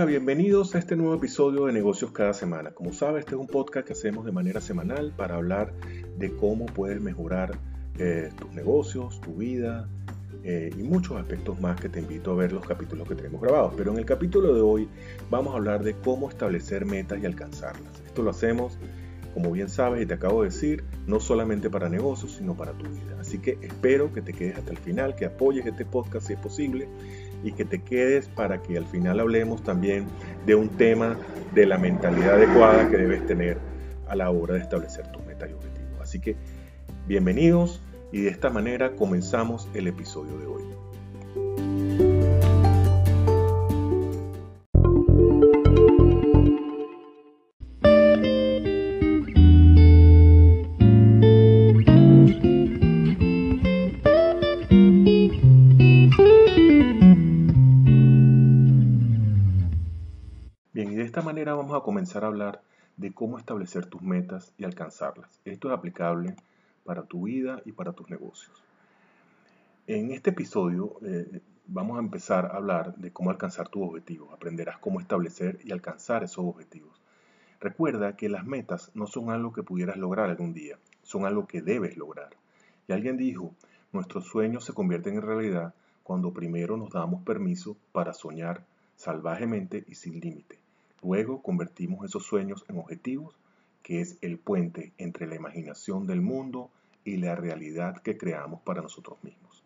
Hola, bienvenidos a este nuevo episodio de Negocios cada semana. Como sabes, este es un podcast que hacemos de manera semanal para hablar de cómo puedes mejorar eh, tus negocios, tu vida eh, y muchos aspectos más que te invito a ver los capítulos que tenemos grabados. Pero en el capítulo de hoy vamos a hablar de cómo establecer metas y alcanzarlas. Esto lo hacemos, como bien sabes y te acabo de decir, no solamente para negocios, sino para tu vida. Así que espero que te quedes hasta el final, que apoyes este podcast si es posible y que te quedes para que al final hablemos también de un tema de la mentalidad adecuada que debes tener a la hora de establecer tus metas y objetivos. Así que bienvenidos y de esta manera comenzamos el episodio de hoy. Comenzar a hablar de cómo establecer tus metas y alcanzarlas. Esto es aplicable para tu vida y para tus negocios. En este episodio eh, vamos a empezar a hablar de cómo alcanzar tus objetivos. Aprenderás cómo establecer y alcanzar esos objetivos. Recuerda que las metas no son algo que pudieras lograr algún día, son algo que debes lograr. Y alguien dijo, nuestros sueños se convierten en realidad cuando primero nos damos permiso para soñar salvajemente y sin límite. Luego convertimos esos sueños en objetivos, que es el puente entre la imaginación del mundo y la realidad que creamos para nosotros mismos.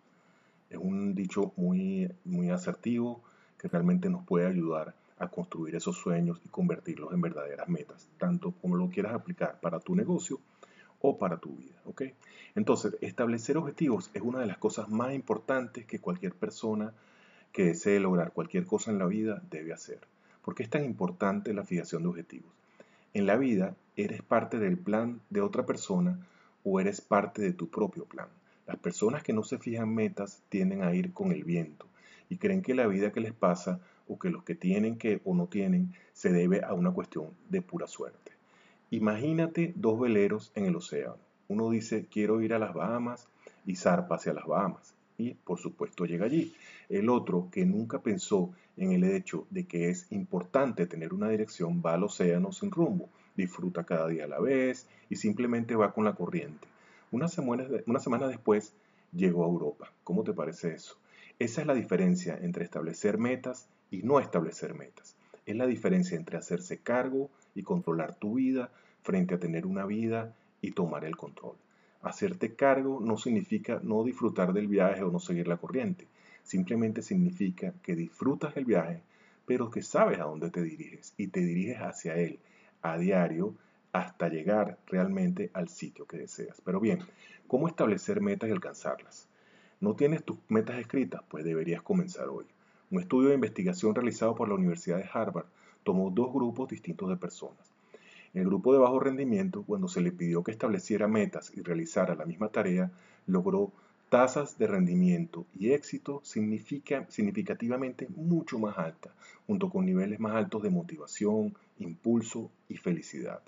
Es un dicho muy, muy asertivo que realmente nos puede ayudar a construir esos sueños y convertirlos en verdaderas metas, tanto como lo quieras aplicar para tu negocio o para tu vida. ¿ok? Entonces, establecer objetivos es una de las cosas más importantes que cualquier persona que desee lograr cualquier cosa en la vida debe hacer. ¿Por qué es tan importante la fijación de objetivos? En la vida, ¿eres parte del plan de otra persona o eres parte de tu propio plan? Las personas que no se fijan metas tienden a ir con el viento y creen que la vida que les pasa o que los que tienen que o no tienen se debe a una cuestión de pura suerte. Imagínate dos veleros en el océano. Uno dice quiero ir a las Bahamas y zarpa hacia las Bahamas y por supuesto llega allí. El otro, que nunca pensó en el hecho de que es importante tener una dirección, va al océano sin rumbo, disfruta cada día a la vez y simplemente va con la corriente. Una semana, después llegó a Europa. ¿Cómo te parece eso? Esa es la diferencia entre establecer metas y no establecer metas. Es la diferencia entre hacerse cargo y controlar tu vida frente a tener una vida y tomar el control. Hacerte cargo no significa no disfrutar del viaje o no seguir la corriente. Simplemente significa que disfrutas el viaje, pero que sabes a dónde te diriges y te diriges hacia él a diario hasta llegar realmente al sitio que deseas. Pero bien, ¿cómo establecer metas y alcanzarlas? ¿No tienes tus metas escritas? Pues deberías comenzar hoy. Un estudio de investigación realizado por la Universidad de Harvard tomó dos grupos distintos de personas el grupo de bajo rendimiento, cuando se le pidió que estableciera metas y realizara la misma tarea, logró tasas de rendimiento y éxito significativamente mucho más altas, junto con niveles más altos de motivación, impulso y felicidad.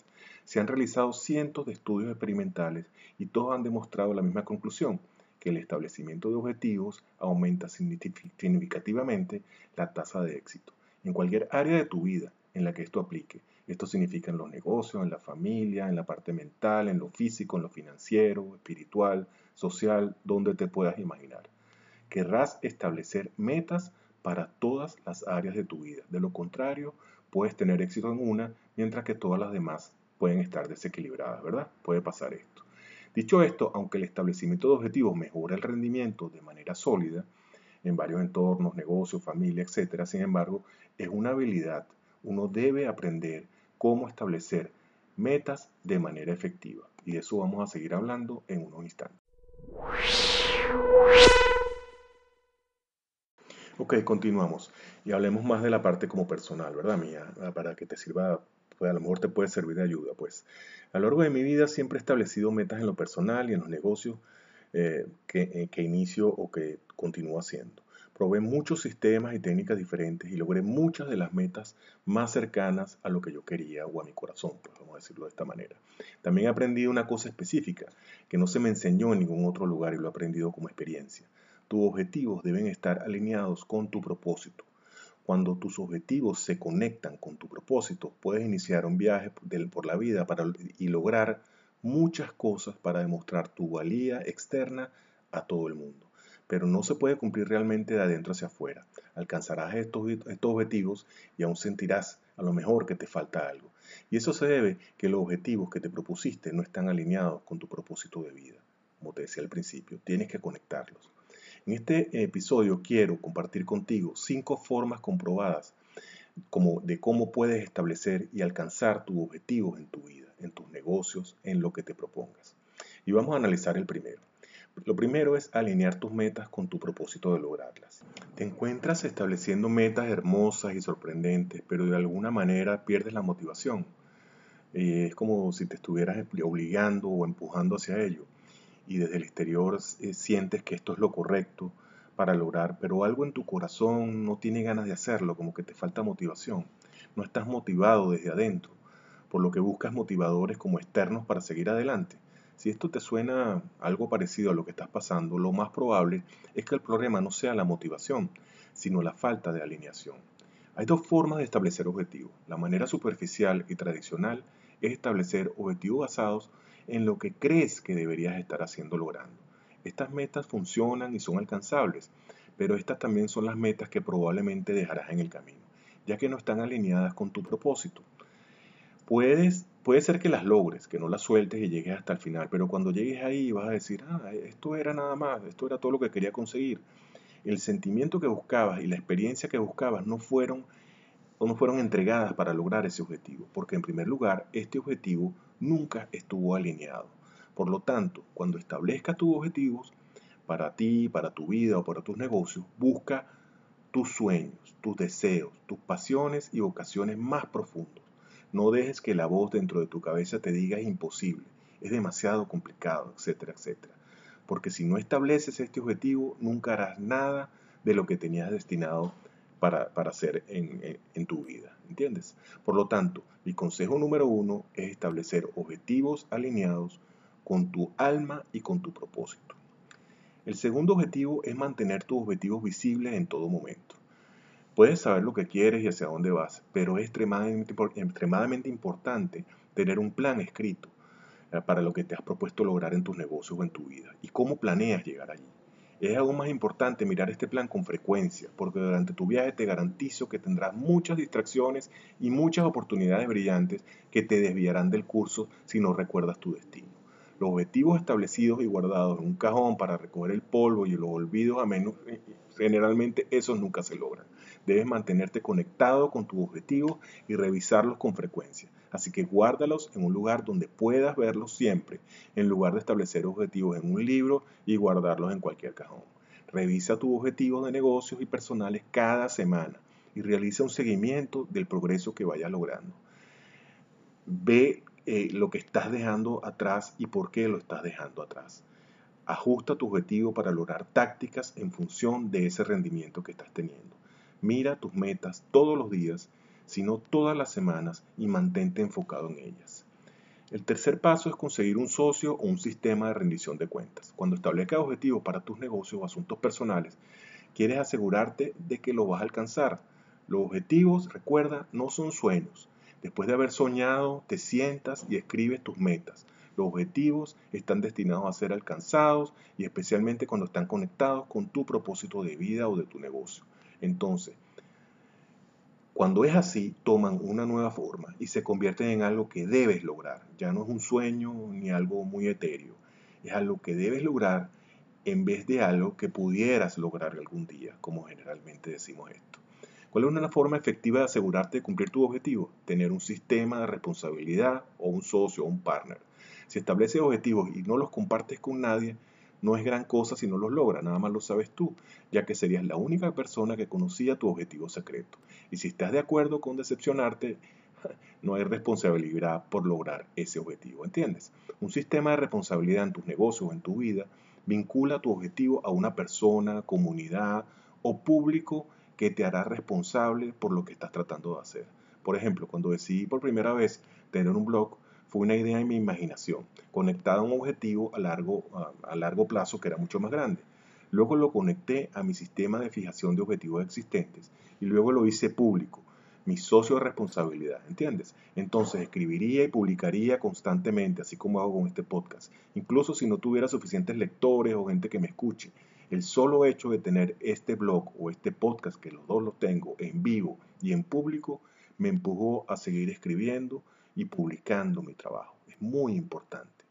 Se han realizado cientos de estudios experimentales y todos han demostrado la misma conclusión, que el establecimiento de objetivos aumenta significativamente la tasa de éxito en cualquier área de tu vida en la que esto aplique esto significa en los negocios, en la familia, en la parte mental, en lo físico, en lo financiero, espiritual, social, donde te puedas imaginar. Querrás establecer metas para todas las áreas de tu vida. De lo contrario, puedes tener éxito en una, mientras que todas las demás pueden estar desequilibradas, ¿verdad? Puede pasar esto. Dicho esto, aunque el establecimiento de objetivos mejora el rendimiento de manera sólida en varios entornos, negocios, familia, etc., sin embargo, es una habilidad. Uno debe aprender cómo establecer metas de manera efectiva. Y de eso vamos a seguir hablando en unos instantes. Ok, continuamos y hablemos más de la parte como personal, ¿verdad, mía? Ah, para que te sirva, pues a lo mejor te puede servir de ayuda. Pues a lo largo de mi vida siempre he establecido metas en lo personal y en los negocios eh, que, eh, que inicio o que continúo haciendo. Probé muchos sistemas y técnicas diferentes y logré muchas de las metas más cercanas a lo que yo quería o a mi corazón, pues vamos a decirlo de esta manera. También he aprendido una cosa específica que no se me enseñó en ningún otro lugar y lo he aprendido como experiencia. Tus objetivos deben estar alineados con tu propósito. Cuando tus objetivos se conectan con tu propósito, puedes iniciar un viaje por la vida para, y lograr muchas cosas para demostrar tu valía externa a todo el mundo. Pero no se puede cumplir realmente de adentro hacia afuera. Alcanzarás estos, objetivos y aún sentirás a lo mejor que te falta algo. Y eso se debe que los objetivos que te propusiste no están alineados con tu propósito de vida. Como te decía al principio, tienes que conectarlos. En este episodio quiero compartir contigo cinco formas comprobadas de cómo puedes establecer y alcanzar tus objetivos en tu vida, en tus negocios, en lo que te propongas. Y vamos a analizar el primero. Lo primero es alinear tus metas con tu propósito de lograrlas. Te encuentras estableciendo metas hermosas y sorprendentes, pero de alguna manera pierdes la motivación. Eh, es como si te estuvieras obligando o empujando hacia ello y desde el exterior eh, sientes que esto es lo correcto para lograr, pero algo en tu corazón no tiene ganas de hacerlo, como que te falta motivación. No estás motivado desde adentro, por lo que buscas motivadores como externos para seguir adelante. Si esto te suena algo parecido a lo que estás pasando, lo más probable es que el problema no sea la motivación, sino la falta de alineación. Hay dos formas de establecer objetivos. La manera superficial y tradicional es establecer objetivos basados en lo que crees que deberías estar haciendo logrando. Estas metas funcionan y son alcanzables, pero estas también son las metas que probablemente dejarás en el camino, ya que no están alineadas con tu propósito. Puedes, puede ser que las logres, que no las sueltes y llegues hasta el final, pero cuando llegues ahí vas a decir, ah, esto era nada más, esto era todo lo que quería conseguir. El sentimiento que buscabas y la experiencia que buscabas no fueron no fueron entregadas para lograr ese objetivo, porque en primer lugar, este objetivo nunca estuvo alineado. Por lo tanto, cuando establezcas tus objetivos para ti, para tu vida o para tus negocios, busca tus sueños, tus deseos, tus pasiones y vocaciones más profundos. No dejes que la voz dentro de tu cabeza te diga es imposible, es demasiado complicado, etcétera, etcétera. Porque si no estableces este objetivo, nunca harás nada de lo que tenías destinado para, hacer en, en tu vida. ¿Entiendes? Por lo tanto, mi consejo número uno es establecer objetivos alineados con tu alma y con tu propósito. El segundo objetivo es mantener tus objetivos visibles en todo momento. Puedes saber lo que quieres y hacia dónde vas, pero es extremadamente, importante tener un plan escrito eh, para lo que te has propuesto lograr en tus negocios o en tu vida y cómo planeas llegar allí. Es aún más importante mirar este plan con frecuencia, porque durante tu viaje te garantizo que tendrás muchas distracciones y muchas oportunidades brillantes que te desviarán del curso si no recuerdas tu destino. Los objetivos establecidos y guardados en un cajón para recoger el polvo y los olvidos a menos, eh, generalmente esos nunca se logran. Debes mantenerte conectado con tus objetivos y revisarlos con frecuencia. Así que guárdalos en un lugar donde puedas verlos siempre, en lugar de establecer objetivos en un libro y guardarlos en cualquier cajón. Revisa tus objetivos de negocios y personales cada semana y realiza un seguimiento del progreso que vayas logrando. Ve eh, lo que estás dejando atrás y por qué lo estás dejando atrás. Ajusta tu objetivo para lograr tácticas en función de ese rendimiento que estás teniendo. Mira tus metas todos los días, sino todas las semanas y mantente enfocado en ellas. El tercer paso es conseguir un socio o un sistema de rendición de cuentas. Cuando establezcas objetivos para tus negocios o asuntos personales, quieres asegurarte de que lo vas a alcanzar. Los objetivos, recuerda, no son sueños. Después de haber soñado, te sientas y escribes tus metas. Los objetivos están destinados a ser alcanzados y especialmente cuando están conectados con tu propósito de vida o de tu negocio. Entonces, cuando es así, toman una nueva forma y se convierten en algo que debes lograr. Ya no es un sueño ni algo muy etéreo. Es algo que debes lograr en vez de algo que pudieras lograr algún día, como generalmente decimos esto. ¿Cuál es una forma efectiva de asegurarte de cumplir tu objetivo? Tener un sistema de responsabilidad o un socio o un partner. Si estableces objetivos y no los compartes con nadie, no es gran cosa si no los logras, nada más lo sabes tú, ya que serías la única persona que conocía tu objetivo secreto. Y si estás de acuerdo con decepcionarte, no hay responsabilidad por lograr ese objetivo, ¿entiendes? Un sistema de responsabilidad en tus negocios o en tu vida vincula tu objetivo a una persona, comunidad o público que te hará responsable por lo que estás tratando de hacer. Por ejemplo, cuando decidí por primera vez tener un blog, una idea en mi imaginación, conectada a un objetivo a largo, a, largo plazo que era mucho más grande. luego lo conecté a mi sistema de fijación de objetivos existentes y luego lo hice público, mi socio de responsabilidad, ¿entiendes? Entonces escribiría y publicaría constantemente, así como hago con este podcast, incluso si no tuviera suficientes lectores o gente que me escuche. El solo hecho de tener este blog o este podcast, que los dos los tengo en vivo y en público, me empujó a seguir escribiendo y publicando mi trabajo. Es muy importante.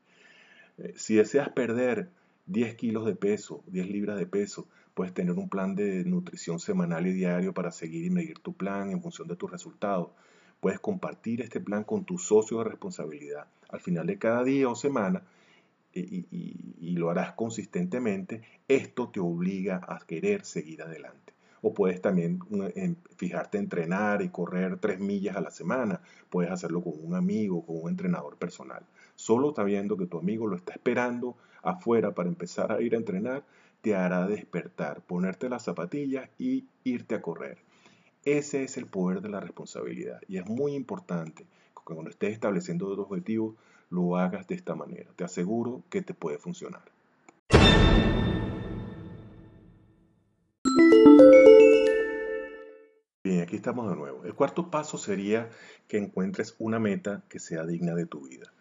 Eh, si deseas perder 10 kilos de peso, 10 libras de peso, puedes tener un plan de nutrición semanal y diario para seguir y medir tu plan en función de tus resultados. Puedes compartir este plan con tu socio de responsabilidad. Al final de cada día o semana, y lo harás consistentemente, esto te obliga a querer seguir adelante. O puedes también fijarte a entrenar y correr tres millas a la semana. Puedes hacerlo con un amigo, con un entrenador personal. Solo sabiendo que tu amigo lo está esperando afuera para empezar a ir a entrenar, te hará despertar, ponerte las zapatillas y irte a correr. Ese es el poder de la responsabilidad y es muy importante que cuando estés estableciendo tus objetivos lo hagas de esta manera. Te aseguro que te puede funcionar. Aquí estamos de nuevo. El cuarto paso sería que encuentres una meta que sea digna de tu vida.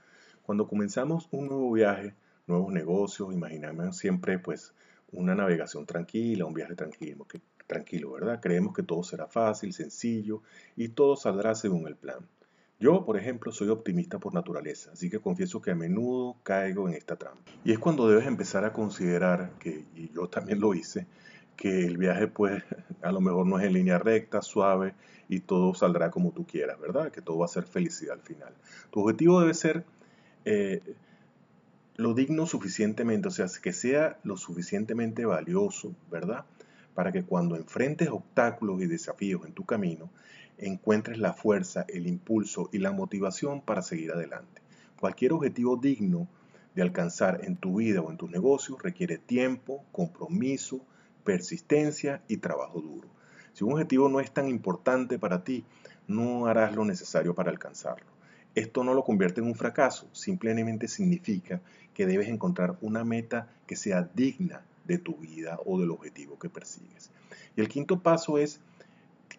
Cuando comenzamos un nuevo viaje, nuevos negocios, imaginamos siempre pues una navegación tranquila, un viaje tranquilo, tranquilo, ¿verdad? Creemos que todo será fácil, sencillo y todo saldrá según el plan. Yo, por ejemplo, soy optimista por naturaleza, así que confieso que a menudo caigo en esta trampa. Y es cuando debes empezar a considerar, que y yo también lo hice, que el viaje pues a lo mejor no es en línea recta, suave y todo saldrá como tú quieras, ¿verdad? Que todo va a ser felicidad al final. Tu objetivo debe ser eh, lo digno suficientemente, o sea, que sea lo suficientemente valioso, ¿verdad? Para que cuando enfrentes obstáculos y desafíos en tu camino, encuentres la fuerza, el impulso y la motivación para seguir adelante. Cualquier objetivo digno de alcanzar en tu vida o en tus negocios requiere tiempo, compromiso, persistencia y trabajo duro. Si un objetivo no es tan importante para ti, no harás lo necesario para alcanzarlo. Esto no lo convierte en un fracaso, simplemente significa que debes encontrar una meta que sea digna de tu vida o del objetivo que persigues. Y el quinto paso es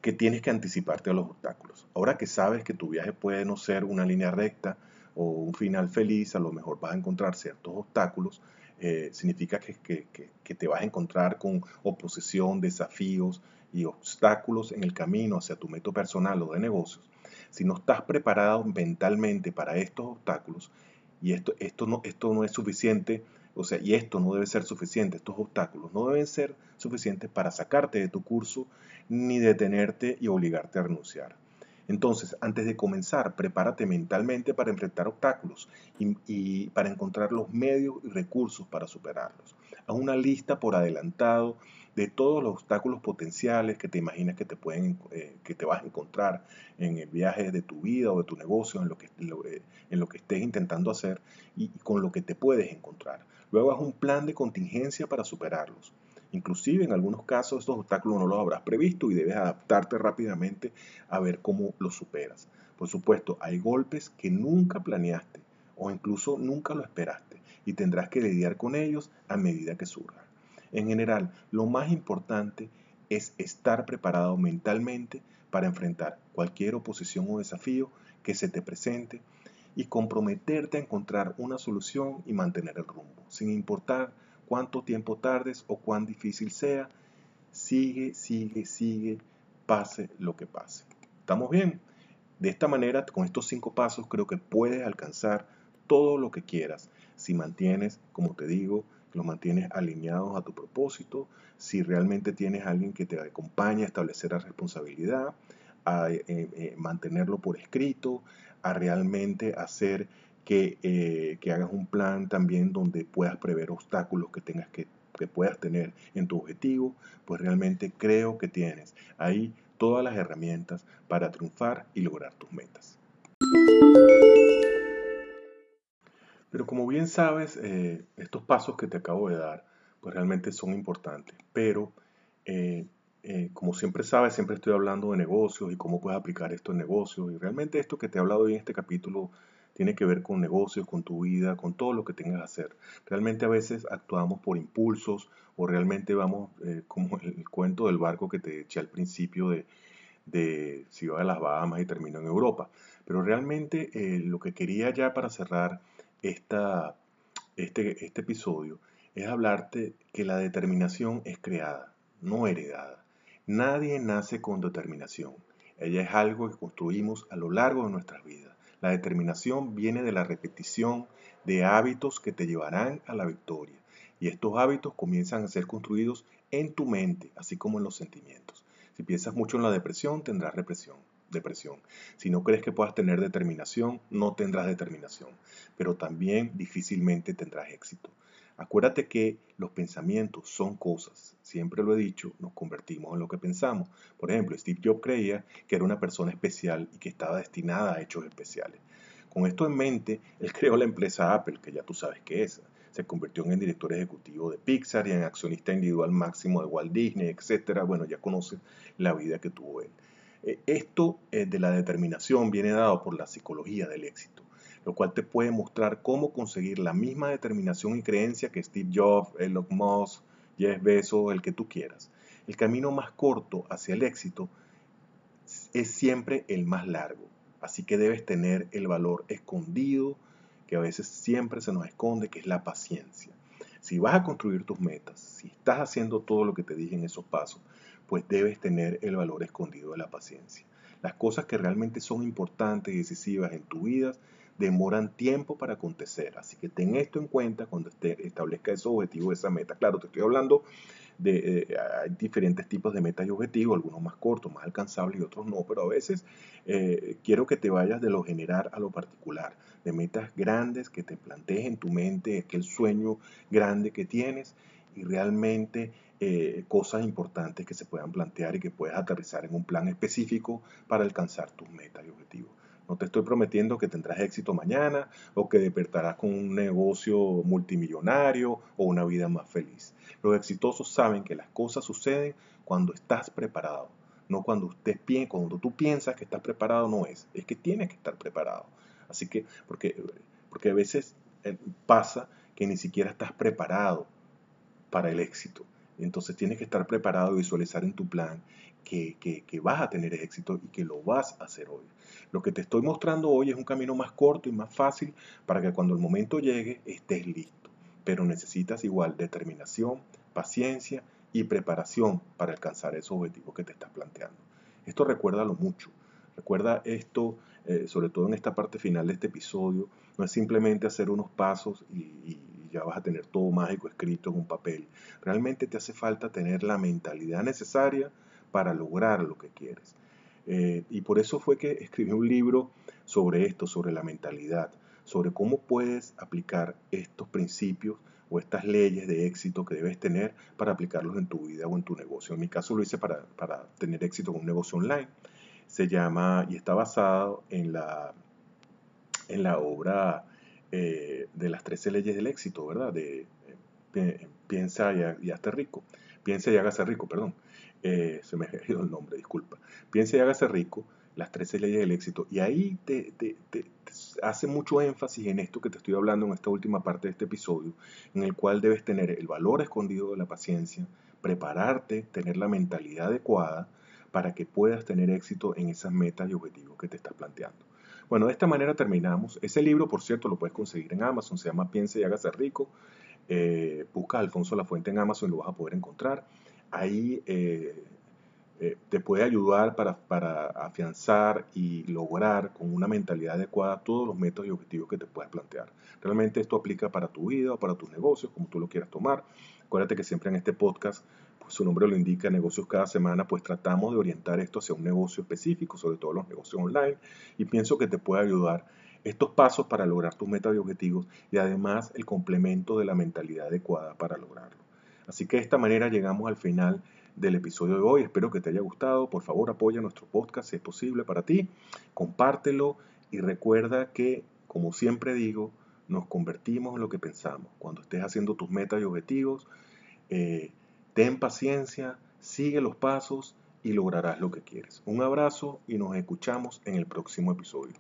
que tienes que anticiparte a los obstáculos. Ahora que sabes que tu viaje puede no ser una línea recta o un final feliz, a lo mejor vas a encontrar ciertos obstáculos, eh, significa que, que, te vas a encontrar con oposición, desafíos y obstáculos en el camino hacia tu método personal o de negocios. Si no estás preparado mentalmente para estos obstáculos, y esto, esto, no, esto no es suficiente, o sea, y esto no debe ser suficiente, estos obstáculos no deben ser suficientes para sacarte de tu curso ni detenerte y obligarte a renunciar. Entonces, antes de comenzar, prepárate mentalmente para enfrentar obstáculos y, para encontrar los medios y recursos para superarlos. Haz una lista por adelantado de todos los obstáculos potenciales que te imaginas que te, pueden, eh, que te vas a encontrar en el viaje de tu vida o de tu negocio, en lo que, eh, en lo que estés intentando hacer y, con lo que te puedes encontrar. Luego haz un plan de contingencia para superarlos. Inclusive en algunos casos estos obstáculos no los habrás previsto y debes adaptarte rápidamente a ver cómo los superas. Por supuesto, hay golpes que nunca planeaste o incluso nunca lo esperaste y tendrás que lidiar con ellos a medida que surjan. En general, lo más importante es estar preparado mentalmente para enfrentar cualquier oposición o desafío que se te presente y comprometerte a encontrar una solución y mantener el rumbo. Sin importar cuánto tiempo tardes o cuán difícil sea, sigue, sigue, sigue, pase lo que pase. ¿Estamos bien? De esta manera, con estos cinco pasos, creo que puedes alcanzar todo lo que quieras si mantienes, como te digo, los mantienes alineados a tu propósito, si realmente tienes alguien que te acompañe a establecer la responsabilidad, a eh, eh, mantenerlo por escrito, a realmente hacer que, eh, que, hagas un plan también donde puedas prever obstáculos que tengas que, que puedas tener en tu objetivo, pues realmente creo que tienes ahí todas las herramientas para triunfar y lograr tus metas. Pero como bien sabes, eh, estos pasos que te acabo de dar, pues realmente son importantes. Pero eh, como siempre sabes, siempre estoy hablando de negocios y cómo puedes aplicar esto en negocios. Y realmente esto que te he hablado hoy en este capítulo tiene que ver con negocios, con tu vida, con todo lo que tengas que hacer. Realmente a veces actuamos por impulsos o realmente vamos eh, como el cuento del barco que te eché al principio de, de si las Bahamas y terminó en Europa. Pero realmente eh, lo que quería ya para cerrar esta, este, este episodio es hablarte que la determinación es creada, no heredada. Nadie nace con determinación. Ella es algo que construimos a lo largo de nuestras vidas. La determinación viene de la repetición de hábitos que te llevarán a la victoria. Y estos hábitos comienzan a ser construidos en tu mente, así como en los sentimientos. Si piensas mucho en la depresión, tendrás represión, depresión. Si no crees que puedas tener determinación, no tendrás determinación. Pero también difícilmente tendrás éxito. Acuérdate que los pensamientos son cosas. Siempre lo he dicho, nos convertimos en lo que pensamos. Por ejemplo, Steve Jobs creía que era una persona especial y que estaba destinada a hechos especiales. Con esto en mente, él creó la empresa Apple, que ya tú sabes qué es. Se convirtió en director ejecutivo de Pixar y en accionista individual máximo de Walt Disney, etc. Bueno, ya conoces la vida que tuvo él. Eh, esto eh, de la determinación viene dado por la psicología del éxito lo cual te puede mostrar cómo conseguir la misma determinación y creencia que Steve Jobs, Elon Musk, Jeff Bezos, el que tú quieras. El camino más corto hacia el éxito es siempre el más largo, así que debes tener el valor escondido que a veces siempre se nos esconde, que es la paciencia. Si vas a construir tus metas, si estás haciendo todo lo que te dije en esos pasos, pues debes tener el valor escondido de la paciencia. Las cosas que realmente son importantes y decisivas en tu vida demoran tiempo para acontecer. Así que ten esto en cuenta cuando establezca esos objetivos, esa meta. Claro, te estoy hablando de eh, diferentes tipos de metas y objetivos, algunos más cortos, más alcanzables y otros no, pero a veces eh, quiero que te vayas de lo general a lo particular, de metas grandes que te plantees en tu mente, aquel sueño grande que tienes y realmente eh, cosas importantes que se puedan plantear y que puedas aterrizar en un plan específico para alcanzar tus metas y objetivos. No te estoy prometiendo que tendrás éxito mañana o que despertarás con un negocio multimillonario o una vida más feliz. Los exitosos saben que las cosas suceden cuando estás preparado, no cuando, usted, cuando tú piensas que estás preparado, no es, es que tienes que estar preparado. Así que, porque, porque a veces eh, pasa que ni siquiera estás preparado para el éxito. Entonces tienes que estar preparado y visualizar en tu plan que, que, vas a tener éxito y que lo vas a hacer hoy. Lo que te estoy mostrando hoy es un camino más corto y más fácil para que cuando el momento llegue estés listo. Pero necesitas igual determinación, paciencia y preparación para alcanzar esos objetivos que te estás planteando. Esto recuérdalo mucho. Recuerda esto, eh, sobre todo en esta parte final de este episodio, no es simplemente hacer unos pasos y ya vas a tener todo mágico escrito en un papel. Realmente te hace falta tener la mentalidad necesaria para lograr lo que quieres. Eh, y por eso fue que escribí un libro sobre esto, sobre la mentalidad, sobre cómo puedes aplicar estos principios o estas leyes de éxito que debes tener para aplicarlos en tu vida o en tu negocio. En mi caso lo hice para, para tener éxito con un negocio online. Se llama y está basado en la, en la obra eh, de las 13 leyes del éxito, ¿verdad? De eh, piensa y, hazte rico. Piensa y hágase rico, perdón. Eh, se me ha ido el nombre, disculpa. Piensa y hágase rico, las 13 leyes del éxito. Y ahí te, hace mucho énfasis en esto que te estoy hablando en esta última parte de este episodio, en el cual debes tener el valor escondido de la paciencia, prepararte, tener la mentalidad adecuada para que puedas tener éxito en esas metas y objetivos que te estás planteando. Bueno, de esta manera terminamos. Ese libro, por cierto, lo puedes conseguir en Amazon, se llama Piense y hágase rico. Eh, busca Alfonso La Fuente en Amazon y lo vas a poder encontrar. Ahí eh, eh, te puede ayudar para, para, afianzar y lograr con una mentalidad adecuada todos los métodos y objetivos que te puedas plantear. Realmente esto aplica para tu vida o para tus negocios, como tú lo quieras tomar. Acuérdate que siempre en este podcast su nombre lo indica, negocios cada semana, pues tratamos de orientar esto hacia un negocio específico, sobre todo los negocios online, y pienso que te puede ayudar estos pasos para lograr tus metas y objetivos y además el complemento de la mentalidad adecuada para lograrlo. Así que de esta manera llegamos al final del episodio de hoy. Espero que te haya gustado. Por favor, apoya nuestro podcast si es posible para ti. Compártelo y recuerda que, como siempre digo, nos convertimos en lo que pensamos. Cuando estés haciendo tus metas y objetivos, eh, Ten paciencia, sigue los pasos y lograrás lo que quieres. Un abrazo y nos escuchamos en el próximo episodio.